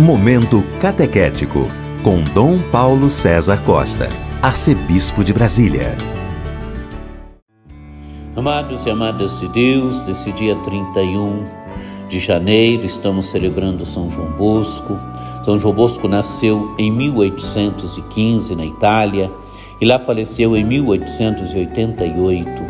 Momento Catequético, com Dom Paulo César Costa, Arcebispo de Brasília. Amados e amadas de Deus, nesse dia 31 de janeiro, estamos celebrando São João Bosco. São João Bosco nasceu em 1815 na Itália e lá faleceu em 1888.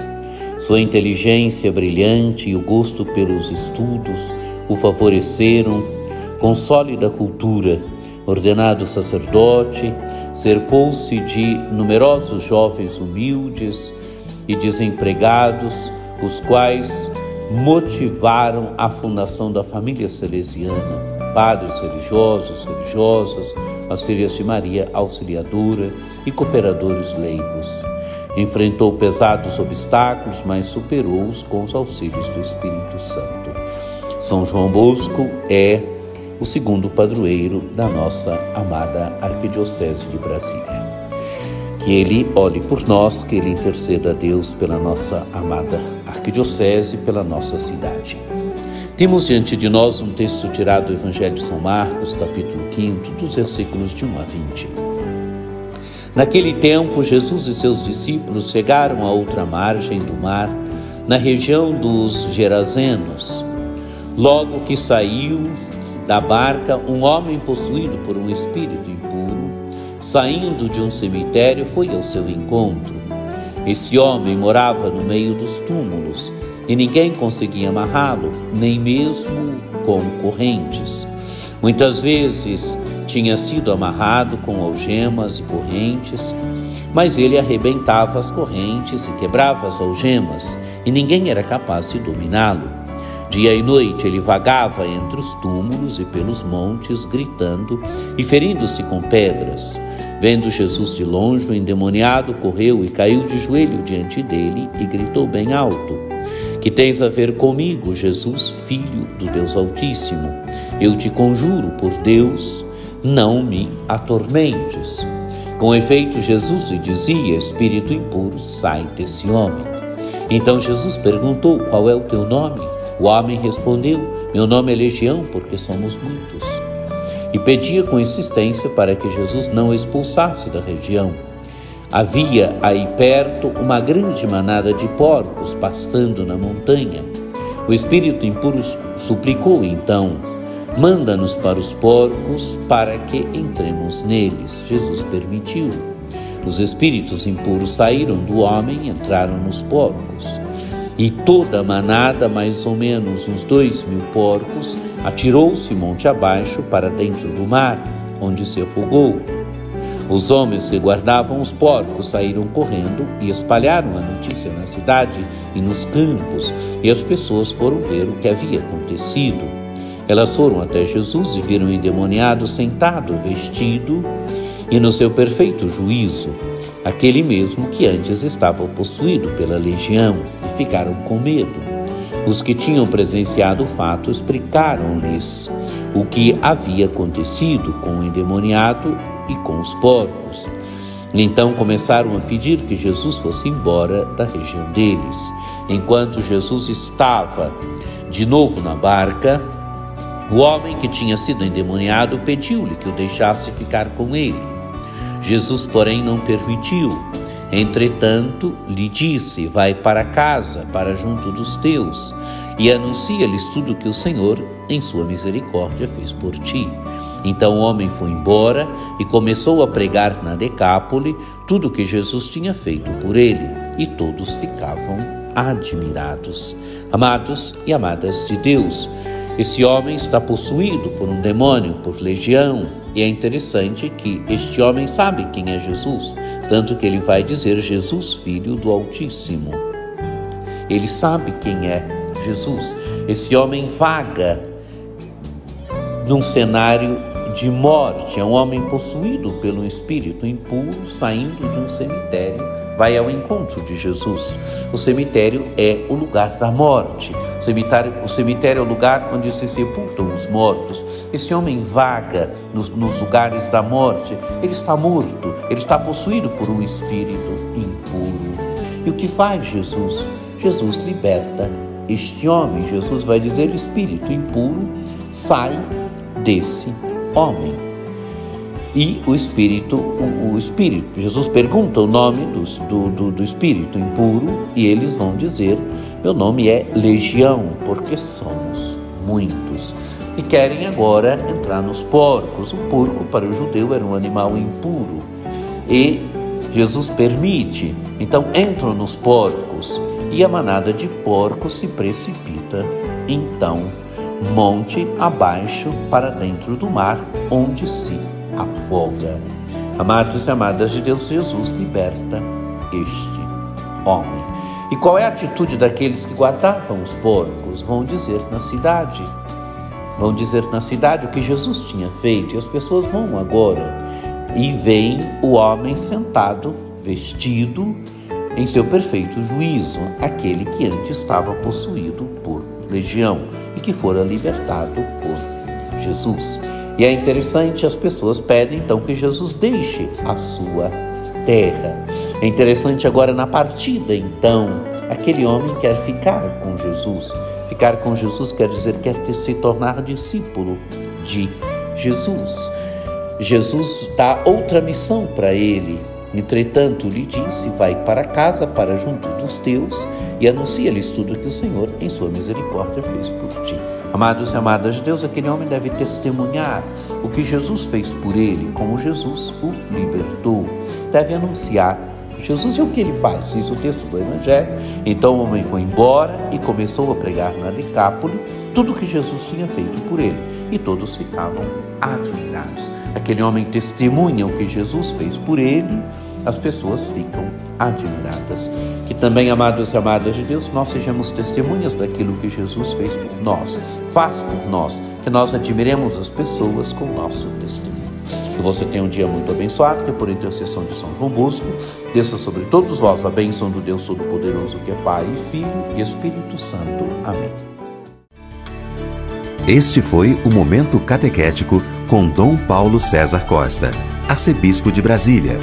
Sua inteligência brilhante e o gosto pelos estudos o favoreceram com sólida cultura, ordenado sacerdote, cercou-se de numerosos jovens humildes e desempregados, os quais motivaram a fundação da família salesiana. Padres religiosos, religiosas, as filhas de Maria Auxiliadora e cooperadores leigos. Enfrentou pesados obstáculos, mas superou-os com os auxílios do Espírito Santo. São João Bosco é o segundo padroeiro da nossa amada Arquidiocese de Brasília. Que ele olhe por nós, que ele interceda a Deus pela nossa amada Arquidiocese, pela nossa cidade. Temos diante de nós um texto tirado do Evangelho de São Marcos, capítulo 5, dos versículos de 1 a 20. Naquele tempo, Jesus e seus discípulos chegaram a outra margem do mar, na região dos Gerazenos. Logo que saiu da barca um homem possuído por um espírito impuro, saindo de um cemitério, foi ao seu encontro. Esse homem morava no meio dos túmulos e ninguém conseguia amarrá-lo, nem mesmo com correntes. Muitas vezes tinha sido amarrado com algemas e correntes, mas ele arrebentava as correntes e quebrava as algemas, e ninguém era capaz de dominá-lo. Dia e noite ele vagava entre os túmulos e pelos montes, gritando e ferindo-se com pedras. Vendo Jesus de longe, o endemoniado correu e caiu de joelho diante dele e gritou bem alto: Que tens a ver comigo, Jesus, filho do Deus Altíssimo? Eu te conjuro por Deus, não me atormentes. Com efeito, Jesus lhe dizia: Espírito impuro, sai desse homem. Então Jesus perguntou: Qual é o teu nome? O homem respondeu: Meu nome é Legião, porque somos muitos. E pedia com insistência para que Jesus não o expulsasse da região. Havia aí perto uma grande manada de porcos pastando na montanha. O espírito impuro suplicou então: Manda-nos para os porcos para que entremos neles. Jesus permitiu. Os espíritos impuros saíram do homem e entraram nos porcos. E toda a manada, mais ou menos uns dois mil porcos, atirou-se monte abaixo para dentro do mar, onde se afogou. Os homens que guardavam os porcos saíram correndo e espalharam a notícia na cidade e nos campos, e as pessoas foram ver o que havia acontecido. Elas foram até Jesus e viram o endemoniado sentado, vestido e no seu perfeito juízo aquele mesmo que antes estava possuído pela legião, ficaram com medo. Os que tinham presenciado o fato explicaram-lhes o que havia acontecido com o endemoniado e com os porcos. Então começaram a pedir que Jesus fosse embora da região deles. Enquanto Jesus estava de novo na barca, o homem que tinha sido endemoniado pediu-lhe que o deixasse ficar com ele. Jesus, porém, não permitiu. Entretanto, lhe disse: Vai para casa, para junto dos teus, e anuncia-lhes tudo que o Senhor, em sua misericórdia, fez por ti. Então o homem foi embora e começou a pregar na Decápole tudo o que Jesus tinha feito por ele, e todos ficavam admirados. Amados e amadas de Deus, esse homem está possuído por um demônio, por legião, e é interessante que este homem sabe quem é Jesus, tanto que ele vai dizer Jesus, filho do Altíssimo. Ele sabe quem é Jesus. Esse homem vaga num cenário de morte, é um homem possuído pelo espírito impuro saindo de um cemitério vai ao encontro de Jesus. O cemitério é o lugar da morte. O cemitério, o cemitério é o lugar onde se sepultam os mortos. Esse homem vaga nos, nos lugares da morte. Ele está morto, ele está possuído por um espírito impuro. E o que faz Jesus? Jesus liberta este homem. Jesus vai dizer: espírito impuro, sai desse homem. E o espírito, o, o espírito, Jesus pergunta o nome do, do, do espírito impuro e eles vão dizer: Meu nome é Legião, porque somos muitos. E querem agora entrar nos porcos. O porco para o judeu era um animal impuro. E Jesus permite. Então entram nos porcos e a manada de porcos se precipita. Então, monte abaixo para dentro do mar, onde se afoga. Amados e amadas de Deus, Jesus liberta este homem. E qual é a atitude daqueles que guardavam os porcos? Vão dizer na cidade. Vão dizer na cidade o que Jesus tinha feito. E as pessoas vão agora e veem o homem sentado, vestido em seu perfeito juízo, aquele que antes estava possuído por legião e que fora libertado por Jesus. E é interessante, as pessoas pedem então que Jesus deixe a sua terra. É interessante agora na partida, então, aquele homem quer ficar com Jesus. Ficar com Jesus quer dizer quer se tornar discípulo de Jesus. Jesus dá outra missão para ele. Entretanto, lhe disse: Vai para casa, para junto dos teus, e anuncia-lhes tudo que o Senhor, em sua misericórdia, fez por ti. Amados e amadas de Deus, aquele homem deve testemunhar o que Jesus fez por ele, como Jesus o libertou. Deve anunciar Jesus e o que ele faz, diz o texto do Evangelho. Então o homem foi embora e começou a pregar na Decápole tudo o que Jesus tinha feito por ele. E todos ficavam admirados. Aquele homem testemunha o que Jesus fez por ele, as pessoas ficam admiradas. Que também, amados e amadas de Deus, nós sejamos testemunhas daquilo que Jesus fez por nós, faz por nós, que nós admiremos as pessoas com o nosso testemunho. Que você tenha um dia muito abençoado, que por intercessão de São João Bosco, desça sobre todos vós a bênção do Deus Todo-Poderoso, que é Pai, Filho e Espírito Santo. Amém. Este foi o Momento Catequético com Dom Paulo César Costa, arcebispo de Brasília.